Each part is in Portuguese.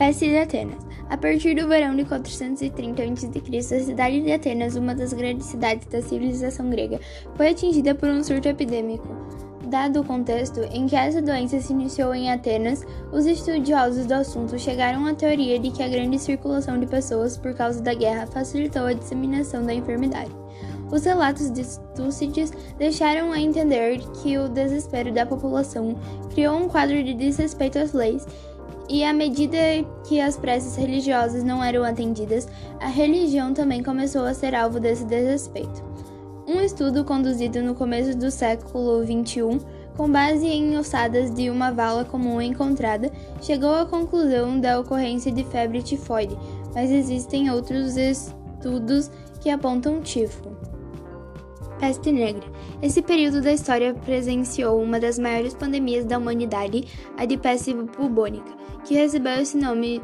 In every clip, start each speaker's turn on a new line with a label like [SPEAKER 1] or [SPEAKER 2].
[SPEAKER 1] Peste de Atenas. A partir do verão de 430 a.C., a cidade de Atenas, uma das grandes cidades da civilização grega, foi atingida por um surto epidêmico. Dado o contexto em que essa doença se iniciou em Atenas, os estudiosos do assunto chegaram à teoria de que a grande circulação de pessoas por causa da guerra facilitou a disseminação da enfermidade. Os relatos de Túcides deixaram a entender que o desespero da população criou um quadro de desrespeito às leis e à medida que as preces religiosas não eram atendidas, a religião também começou a ser alvo desse desrespeito. Um estudo conduzido no começo do século XXI, com base em ossadas de uma vala comum encontrada, chegou à conclusão da ocorrência de febre tifoide, mas existem outros estudos que apontam tifo. Peste Negra. Esse período da história presenciou uma das maiores pandemias da humanidade, a de peste bubônica, que recebeu esse nome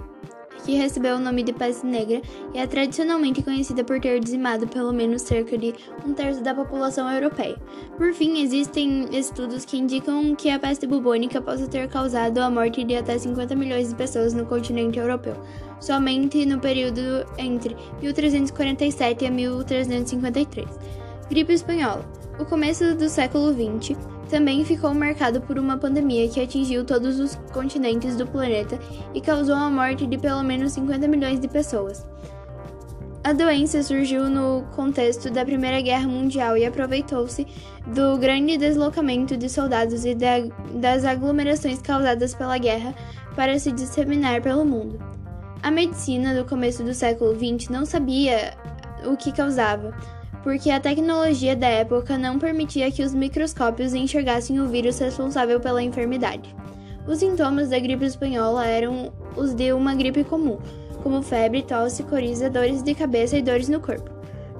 [SPEAKER 1] que recebeu o nome de peste negra e é tradicionalmente conhecida por ter dizimado pelo menos cerca de um terço da população europeia. Por fim, existem estudos que indicam que a peste bubônica possa ter causado a morte de até 50 milhões de pessoas no continente europeu, somente no período entre 1347 e 1353. Gripe espanhola. O começo do século XX também ficou marcado por uma pandemia que atingiu todos os continentes do planeta e causou a morte de pelo menos 50 milhões de pessoas. A doença surgiu no contexto da Primeira Guerra Mundial e aproveitou-se do grande deslocamento de soldados e da, das aglomerações causadas pela guerra para se disseminar pelo mundo. A medicina do começo do século XX não sabia o que causava, porque a tecnologia da época não permitia que os microscópios enxergassem o vírus responsável pela enfermidade. Os sintomas da gripe espanhola eram os de uma gripe comum, como febre, tosse, coriza, dores de cabeça e dores no corpo.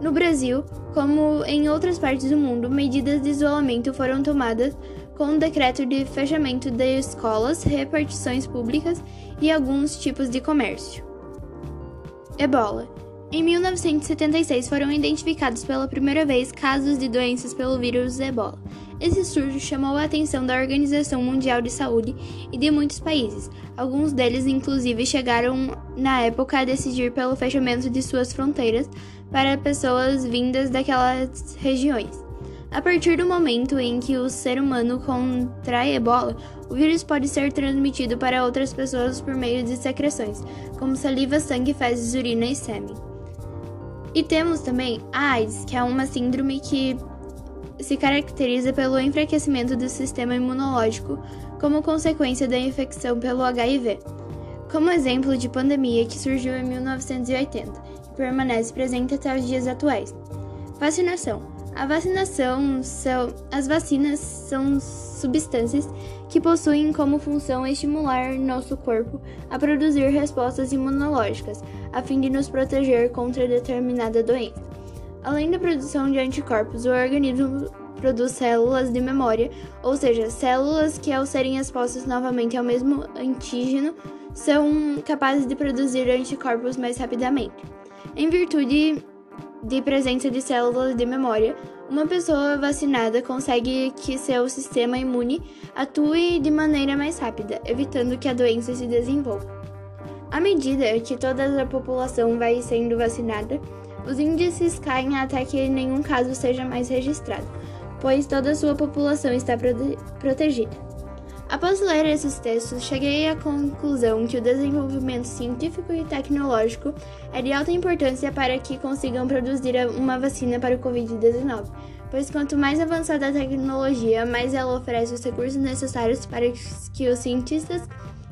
[SPEAKER 1] No Brasil, como em outras partes do mundo, medidas de isolamento foram tomadas com o decreto de fechamento de escolas, repartições públicas e alguns tipos de comércio. Ebola em 1976 foram identificados pela primeira vez casos de doenças pelo vírus Ebola. Esse surto chamou a atenção da Organização Mundial de Saúde e de muitos países. Alguns deles, inclusive, chegaram na época a decidir pelo fechamento de suas fronteiras para pessoas vindas daquelas regiões. A partir do momento em que o ser humano contrai ebola, o vírus pode ser transmitido para outras pessoas por meio de secreções, como saliva, sangue, fezes, urina e sêmen. E temos também a AIDS, que é uma síndrome que se caracteriza pelo enfraquecimento do sistema imunológico como consequência da infecção pelo HIV. Como exemplo de pandemia que surgiu em 1980 e permanece presente até os dias atuais. Vacinação. A vacinação são as vacinas são substâncias que possuem como função estimular nosso corpo a produzir respostas imunológicas, a fim de nos proteger contra determinada doença. Além da produção de anticorpos, o organismo produz células de memória, ou seja, células que, ao serem expostas novamente ao mesmo antígeno, são capazes de produzir anticorpos mais rapidamente. Em virtude de presença de células de memória, uma pessoa vacinada consegue que seu sistema imune atue de maneira mais rápida, evitando que a doença se desenvolva. À medida que toda a população vai sendo vacinada, os índices caem até que nenhum caso seja mais registrado, pois toda a sua população está prote protegida. Após ler esses textos, cheguei à conclusão que o desenvolvimento científico e tecnológico é de alta importância para que consigam produzir uma vacina para o Covid-19, pois quanto mais avançada a tecnologia, mais ela oferece os recursos necessários para que os cientistas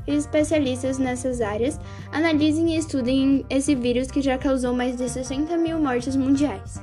[SPEAKER 1] e especialistas nessas áreas analisem e estudem esse vírus que já causou mais de 60 mil mortes mundiais.